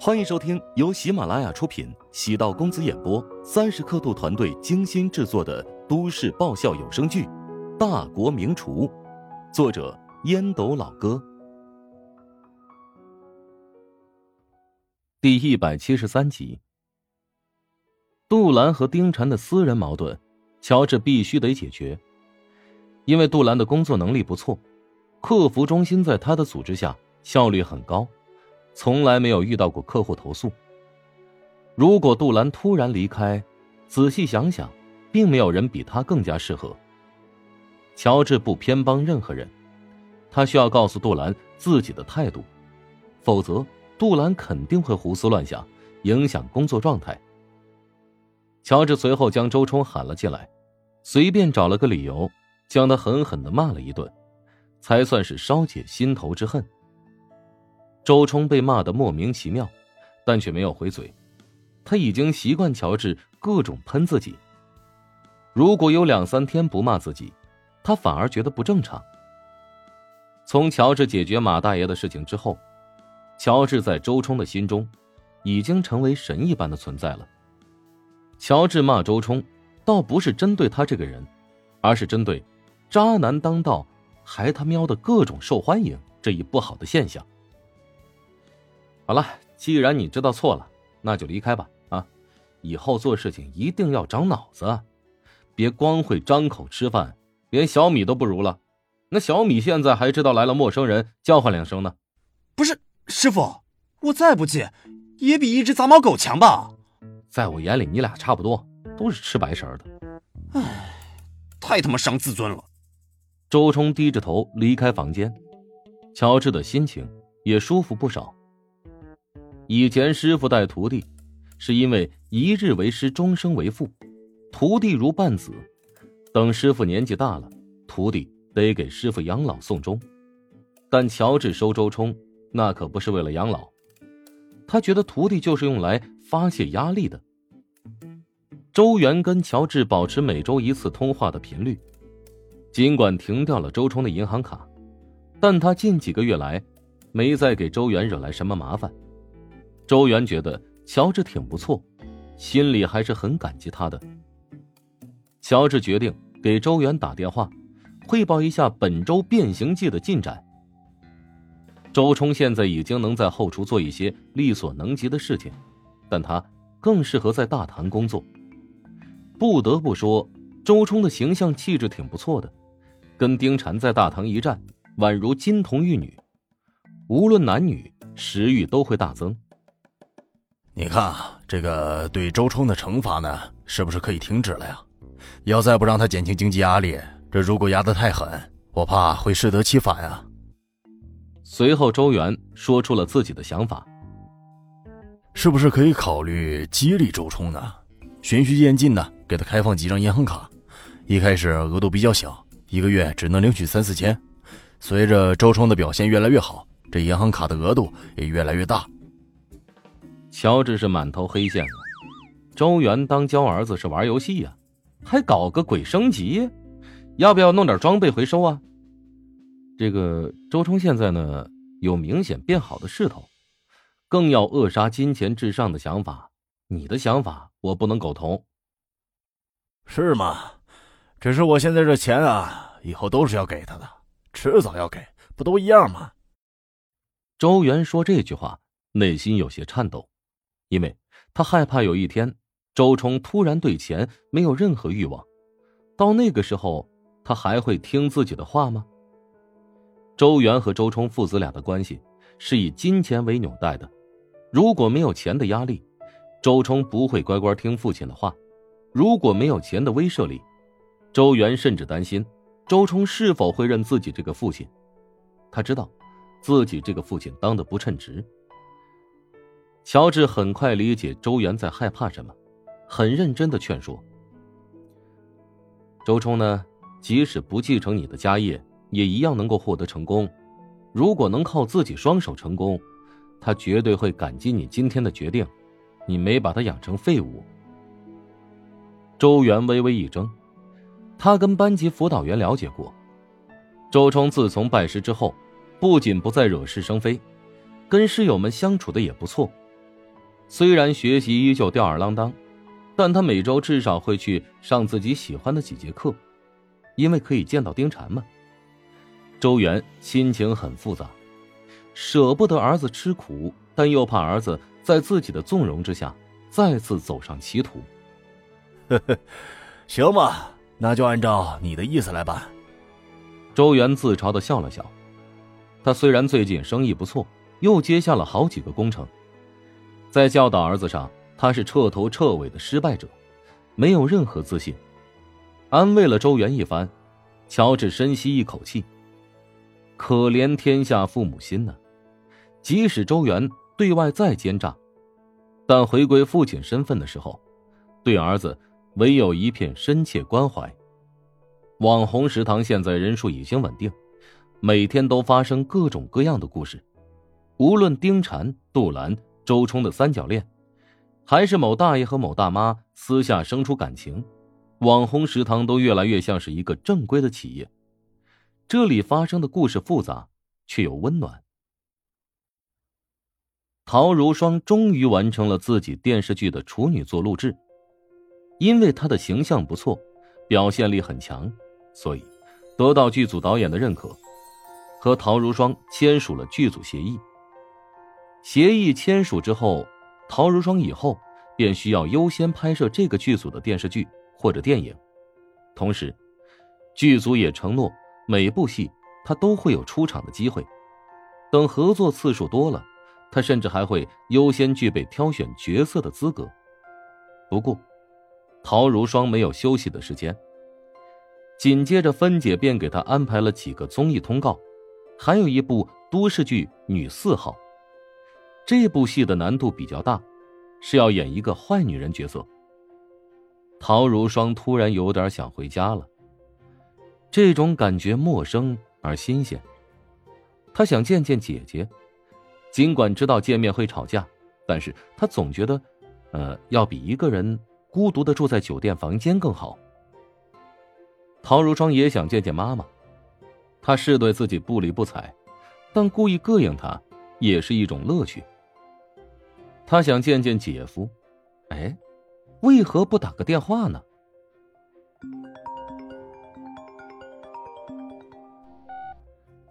欢迎收听由喜马拉雅出品、喜道公子演播、三十刻度团队精心制作的都市爆笑有声剧《大国名厨》，作者烟斗老哥，第一百七十三集。杜兰和丁婵的私人矛盾，乔治必须得解决，因为杜兰的工作能力不错，客服中心在他的组织下效率很高。从来没有遇到过客户投诉。如果杜兰突然离开，仔细想想，并没有人比他更加适合。乔治不偏帮任何人，他需要告诉杜兰自己的态度，否则杜兰肯定会胡思乱想，影响工作状态。乔治随后将周冲喊了进来，随便找了个理由，将他狠狠的骂了一顿，才算是稍解心头之恨。周冲被骂得莫名其妙，但却没有回嘴。他已经习惯乔治各种喷自己。如果有两三天不骂自己，他反而觉得不正常。从乔治解决马大爷的事情之后，乔治在周冲的心中已经成为神一般的存在了。乔治骂周冲，倒不是针对他这个人，而是针对“渣男当道，还他喵的各种受欢迎”这一不好的现象。好了，既然你知道错了，那就离开吧。啊，以后做事情一定要长脑子，别光会张口吃饭，连小米都不如了。那小米现在还知道来了陌生人叫唤两声呢。不是师傅，我再不济，也比一只杂毛狗强吧？在我眼里，你俩差不多，都是吃白食的。唉，太他妈伤自尊了。周冲低着头离开房间，乔治的心情也舒服不少。以前师傅带徒弟，是因为一日为师，终生为父，徒弟如半子。等师傅年纪大了，徒弟得给师傅养老送终。但乔治收周冲，那可不是为了养老，他觉得徒弟就是用来发泄压力的。周元跟乔治保持每周一次通话的频率，尽管停掉了周冲的银行卡，但他近几个月来没再给周元惹来什么麻烦。周元觉得乔治挺不错，心里还是很感激他的。乔治决定给周元打电话，汇报一下本周变形记的进展。周冲现在已经能在后厨做一些力所能及的事情，但他更适合在大堂工作。不得不说，周冲的形象气质挺不错的，跟丁婵在大堂一站，宛如金童玉女，无论男女，食欲都会大增。你看啊，这个对周冲的惩罚呢，是不是可以停止了呀？要再不让他减轻经济压力，这如果压得太狠，我怕会适得其反啊。随后，周元说出了自己的想法：是不是可以考虑激励周冲呢？循序渐进的给他开放几张银行卡，一开始额度比较小，一个月只能领取三四千。随着周冲的表现越来越好，这银行卡的额度也越来越大。乔治是满头黑线了，周元当教儿子是玩游戏呀，还搞个鬼升级，要不要弄点装备回收啊？这个周冲现在呢有明显变好的势头，更要扼杀金钱至上的想法。你的想法我不能苟同，是吗？只是我现在这钱啊，以后都是要给他的，迟早要给，不都一样吗？周元说这句话，内心有些颤抖。因为他害怕有一天，周冲突然对钱没有任何欲望，到那个时候，他还会听自己的话吗？周元和周冲父子俩的关系是以金钱为纽带的，如果没有钱的压力，周冲不会乖乖听父亲的话；如果没有钱的威慑力，周元甚至担心周冲是否会认自己这个父亲。他知道，自己这个父亲当的不称职。乔治很快理解周元在害怕什么，很认真的劝说：“周冲呢，即使不继承你的家业，也一样能够获得成功。如果能靠自己双手成功，他绝对会感激你今天的决定。你没把他养成废物。”周元微微一怔，他跟班级辅导员了解过，周冲自从拜师之后，不仅不再惹是生非，跟师友们相处的也不错。虽然学习依旧吊儿郎当，但他每周至少会去上自己喜欢的几节课，因为可以见到丁禅嘛。周元心情很复杂，舍不得儿子吃苦，但又怕儿子在自己的纵容之下再次走上歧途。呵呵，行吧，那就按照你的意思来办。周元自嘲的笑了笑。他虽然最近生意不错，又接下了好几个工程，在教导儿子上，他是彻头彻尾的失败者，没有任何自信。安慰了周元一番，乔治深吸一口气。可怜天下父母心呐！即使周元对外再奸诈，但回归父亲身份的时候，对儿子唯有一片深切关怀。网红食堂现在人数已经稳定，每天都发生各种各样的故事。无论丁婵、杜兰、周冲的三角恋，还是某大爷和某大妈私下生出感情，网红食堂都越来越像是一个正规的企业。这里发生的故事复杂，却又温暖。陶如霜终于完成了自己电视剧的处女作录制，因为她的形象不错，表现力很强，所以得到剧组导演的认可，和陶如霜签署了剧组协议。协议签署之后，陶如霜以后便需要优先拍摄这个剧组的电视剧或者电影，同时，剧组也承诺。每部戏，他都会有出场的机会。等合作次数多了，他甚至还会优先具备挑选角色的资格。不过，陶如霜没有休息的时间。紧接着，芬姐便给他安排了几个综艺通告，还有一部都市剧《女四号》。这部戏的难度比较大，是要演一个坏女人角色。陶如霜突然有点想回家了。这种感觉陌生而新鲜。他想见见姐姐，尽管知道见面会吵架，但是他总觉得，呃，要比一个人孤独的住在酒店房间更好。陶如霜也想见见妈妈，她是对自己不理不睬，但故意膈应她也是一种乐趣。他想见见姐夫，哎，为何不打个电话呢？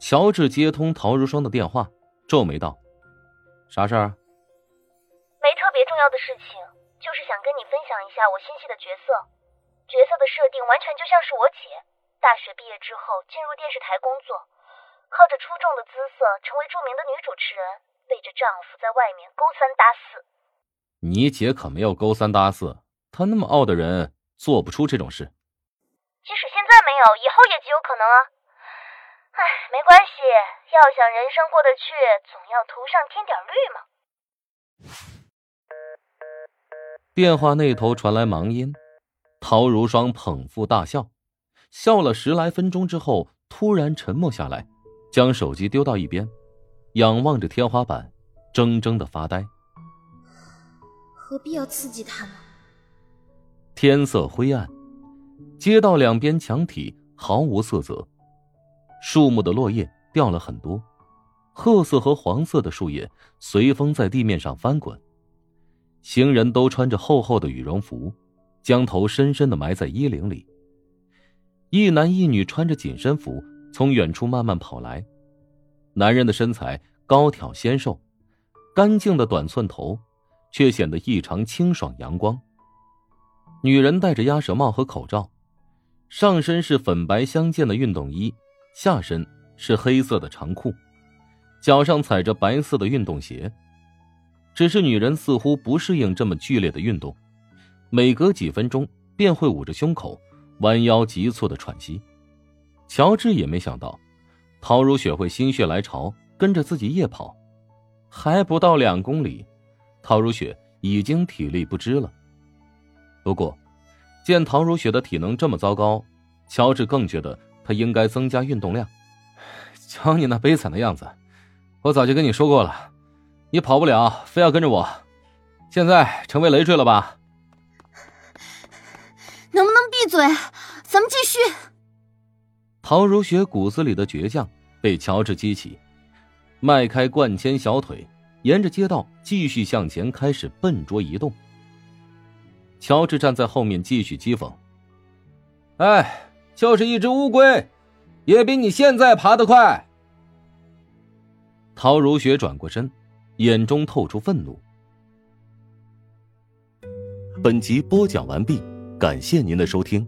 乔治接通陶如霜的电话，皱眉道：“啥事儿？没特别重要的事情，就是想跟你分享一下我新戏的角色。角色的设定完全就像是我姐，大学毕业之后进入电视台工作，靠着出众的姿色成为著名的女主持人，背着丈夫在外面勾三搭四。你姐可没有勾三搭四，她那么傲的人做不出这种事。即使现在没有，以后也极有可能啊。”哎，没关系，要想人生过得去，总要涂上添点绿嘛。电话那头传来忙音，陶如霜捧腹大笑，笑了十来分钟之后，突然沉默下来，将手机丢到一边，仰望着天花板，怔怔的发呆。何必要刺激他呢？天色灰暗，街道两边墙体毫无色泽。树木的落叶掉了很多，褐色和黄色的树叶随风在地面上翻滚。行人都穿着厚厚的羽绒服，将头深深的埋在衣领里。一男一女穿着紧身服从远处慢慢跑来，男人的身材高挑纤瘦，干净的短寸头却显得异常清爽阳光。女人戴着鸭舌帽和口罩，上身是粉白相间的运动衣。下身是黑色的长裤，脚上踩着白色的运动鞋。只是女人似乎不适应这么剧烈的运动，每隔几分钟便会捂着胸口，弯腰急促的喘息。乔治也没想到，陶如雪会心血来潮跟着自己夜跑，还不到两公里，陶如雪已经体力不支了。不过，见陶如雪的体能这么糟糕，乔治更觉得。他应该增加运动量。瞧你那悲惨的样子，我早就跟你说过了，你跑不了，非要跟着我，现在成为累赘了吧？能不能闭嘴？咱们继续。陶如雪骨子里的倔强被乔治激起，迈开贯铅小腿，沿着街道继续向前，开始笨拙移动。乔治站在后面继续讥讽：“哎，就是一只乌龟，也比你现在爬得快。”陶如雪转过身，眼中透出愤怒。本集播讲完毕，感谢您的收听。